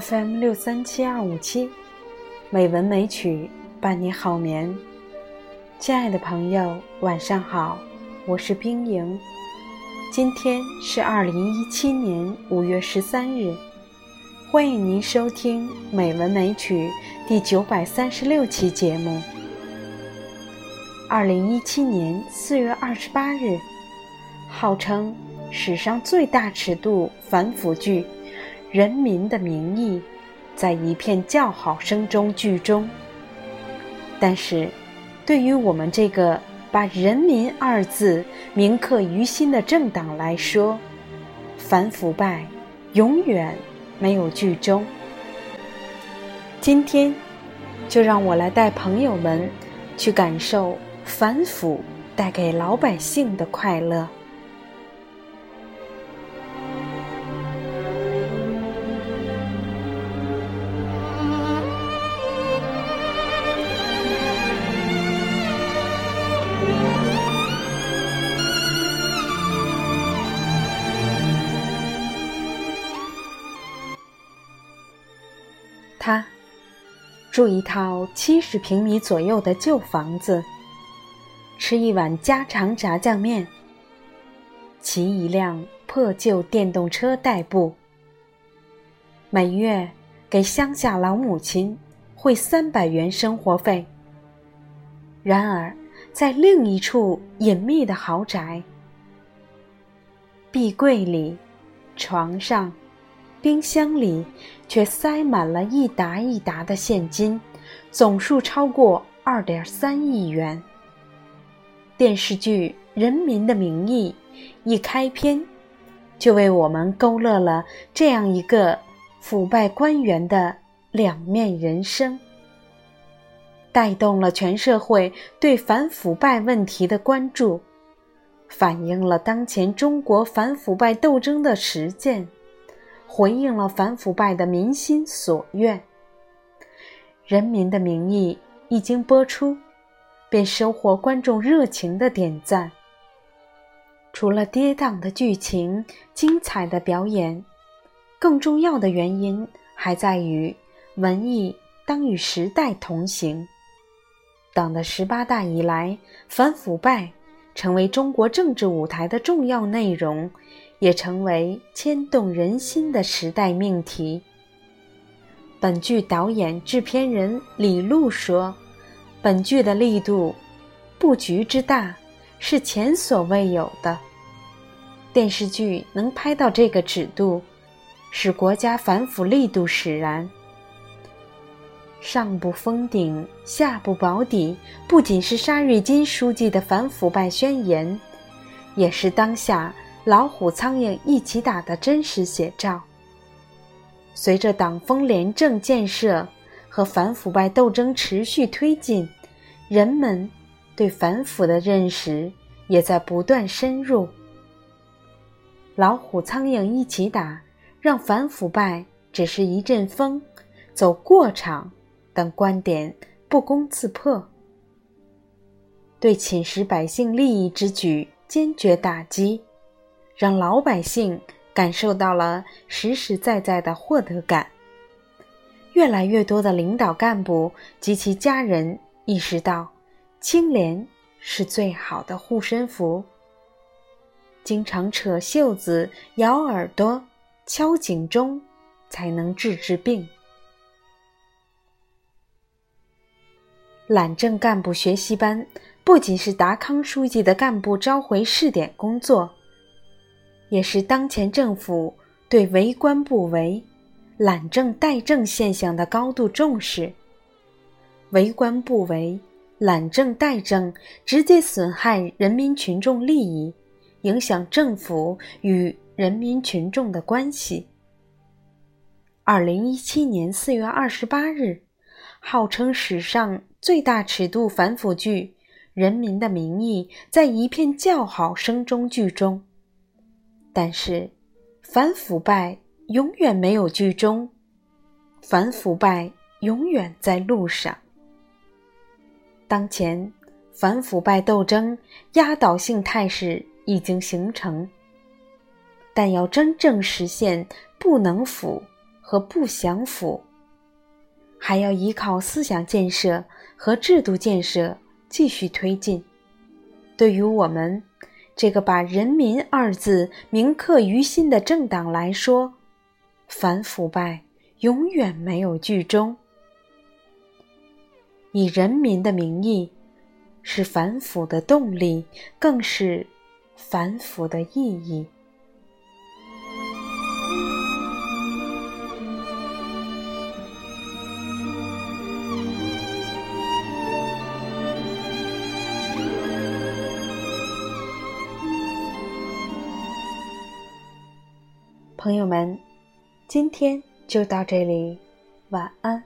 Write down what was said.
FM 六三七二五七，美文美曲伴你好眠。亲爱的朋友，晚上好，我是冰莹。今天是二零一七年五月十三日，欢迎您收听《美文美曲》第九百三十六期节目。二零一七年四月二十八日，号称史上最大尺度反腐剧《人民的名义》在一片叫好声中剧终。但是，对于我们这个把“人民”二字铭刻于心的政党来说，反腐败永远没有剧终。今天，就让我来带朋友们去感受。反腐带给老百姓的快乐。他住一套七十平米左右的旧房子。吃一碗家常炸酱面，骑一辆破旧电动车代步，每月给乡下老母亲汇三百元生活费。然而，在另一处隐秘的豪宅，壁柜里、床上、冰箱里却塞满了一沓一沓的现金，总数超过二点三亿元。电视剧《人民的名义》一开篇，就为我们勾勒了这样一个腐败官员的两面人生，带动了全社会对反腐败问题的关注，反映了当前中国反腐败斗争的实践，回应了反腐败的民心所愿。《人民的名义》一经播出。便收获观众热情的点赞。除了跌宕的剧情、精彩的表演，更重要的原因还在于文艺当与时代同行。党的十八大以来，反腐败成为中国政治舞台的重要内容，也成为牵动人心的时代命题。本剧导演、制片人李路说。本剧的力度、布局之大是前所未有的。电视剧能拍到这个尺度，使国家反腐力度使然。上不封顶，下不保底，不仅是沙瑞金书记的反腐败宣言，也是当下老虎苍蝇一起打的真实写照。随着党风廉政建设。和反腐败斗争持续推进，人们对反腐的认识也在不断深入。老虎苍蝇一起打，让反腐败只是一阵风，走过场等观点不攻自破。对侵蚀百姓利益之举坚决打击，让老百姓感受到了实实在在的获得感。越来越多的领导干部及其家人意识到，清廉是最好的护身符。经常扯袖子、咬耳朵、敲警钟，才能治治病。懒政干部学习班不仅是达康书记的干部召回试点工作，也是当前政府对为官不为。懒政怠政现象的高度重视，为官不为、懒政怠政，直接损害人民群众利益，影响政府与人民群众的关系。二零一七年四月二十八日，号称史上最大尺度反腐剧《人民的名义》在一片叫好声中剧终，但是反腐败。永远没有剧终，反腐败永远在路上。当前反腐败斗争压倒性态势已经形成，但要真正实现不能腐和不降腐，还要依靠思想建设和制度建设继续推进。对于我们这个把“人民”二字铭刻于心的政党来说，反腐败永远没有剧终。以人民的名义，是反腐的动力，更是反腐的意义。朋友们，今天就到这里，晚安。